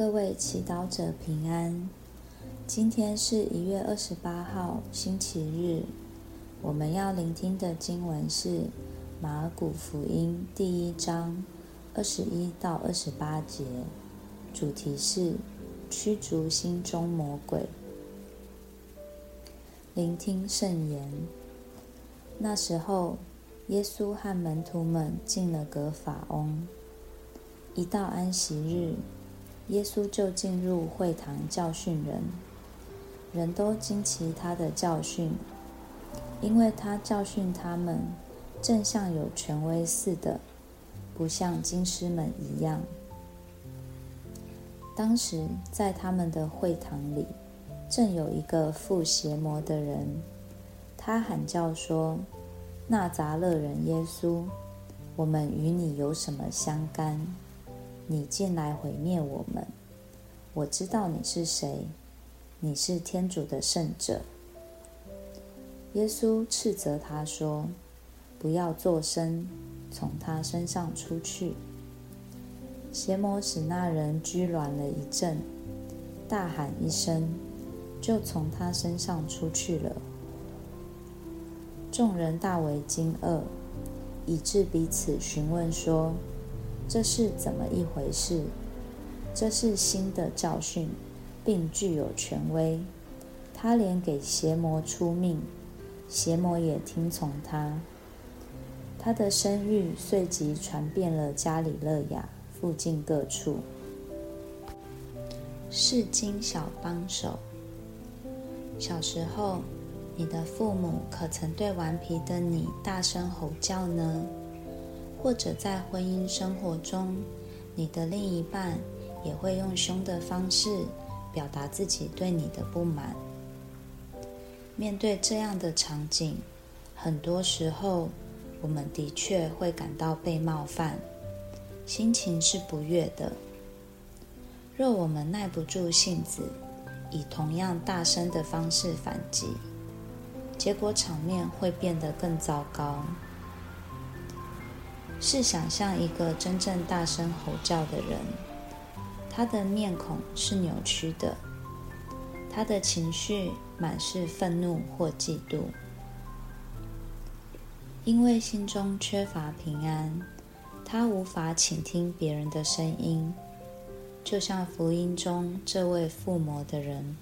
各位祈祷者平安。今天是一月二十八号，星期日。我们要聆听的经文是马尔谷福音第一章二十一到二十八节，主题是驱逐心中魔鬼。聆听圣言。那时候，耶稣和门徒们进了格法翁。一到安息日，耶稣就进入会堂教训人，人都惊奇他的教训，因为他教训他们，正像有权威似的，不像经师们一样。当时在他们的会堂里，正有一个附邪魔的人，他喊叫说：“纳匝勒人耶稣，我们与你有什么相干？你进来毁灭我们！我知道你是谁，你是天主的圣者。”耶稣斥责他说：“不要作声，从他身上出去。”邪魔使那人拘攣了一阵，大喊一声。就从他身上出去了。众人大为惊愕，以致彼此询问说：“这是怎么一回事？这是新的教训，并具有权威。他连给邪魔出命，邪魔也听从他。他的声誉随即传遍了加里勒亚附近各处。”释经小帮手。小时候，你的父母可曾对顽皮的你大声吼叫呢？或者在婚姻生活中，你的另一半也会用凶的方式表达自己对你的不满？面对这样的场景，很多时候我们的确会感到被冒犯，心情是不悦的。若我们耐不住性子，以同样大声的方式反击，结果场面会变得更糟糕。是想象一个真正大声吼叫的人，他的面孔是扭曲的，他的情绪满是愤怒或嫉妒，因为心中缺乏平安，他无法倾听别人的声音。就像福音中这位附魔的人，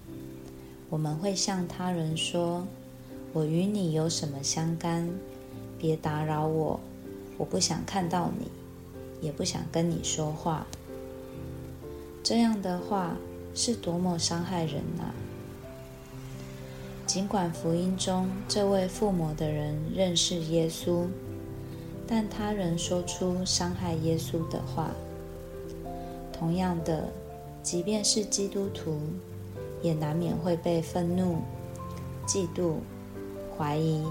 我们会向他人说：“我与你有什么相干？别打扰我，我不想看到你，也不想跟你说话。”这样的话是多么伤害人啊！尽管福音中这位附魔的人认识耶稣，但他仍说出伤害耶稣的话。同样的，即便是基督徒，也难免会被愤怒、嫉妒、怀疑、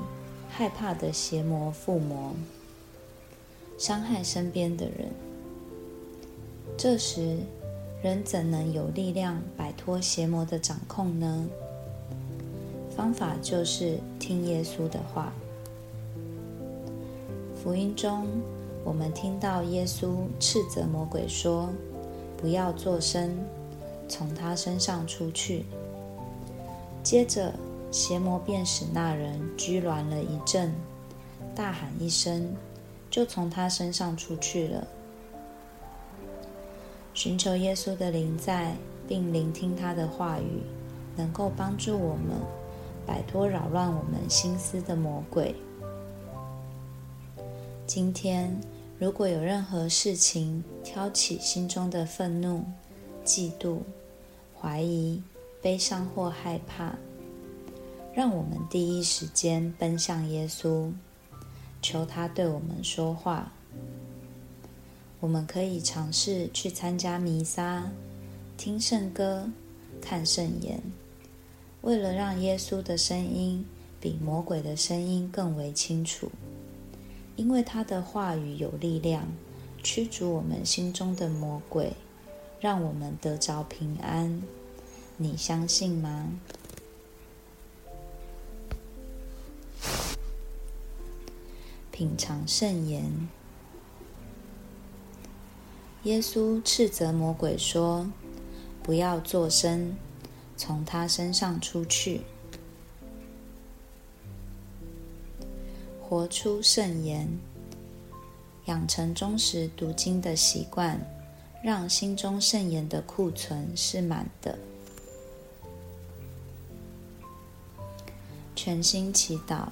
害怕的邪魔附魔，伤害身边的人。这时，人怎能有力量摆脱邪魔的掌控呢？方法就是听耶稣的话。福音中，我们听到耶稣斥责魔鬼说，不要作声，从他身上出去。接着，邪魔便使那人拘挛了一阵，大喊一声，就从他身上出去了。寻求耶稣的临在，并聆听他的话语，能够帮助我们摆脱扰乱我们心思的魔鬼。今天，如果有任何事情挑起心中的愤怒、嫉妒、怀疑、悲伤或害怕，让我们第一时间奔向耶稣，求他对我们说话。我们可以尝试去参加弥撒、听圣歌、看圣言，为了让耶稣的声音比魔鬼的声音更为清楚。因为他的话语有力量，驱逐我们心中的魔鬼，让我们得着平安。你相信吗？品尝圣言。耶稣斥责魔鬼说：“不要作声，从他身上出去。活出圣言，养成忠实读经的习惯，让心中圣言的库存是满的。全心祈祷，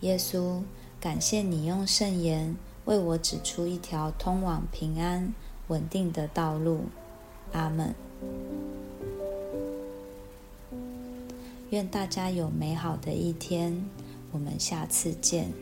耶稣，感谢你用圣言为我指出一条通往平安、稳定的道路。阿门。愿大家有美好的一天，我们下次见。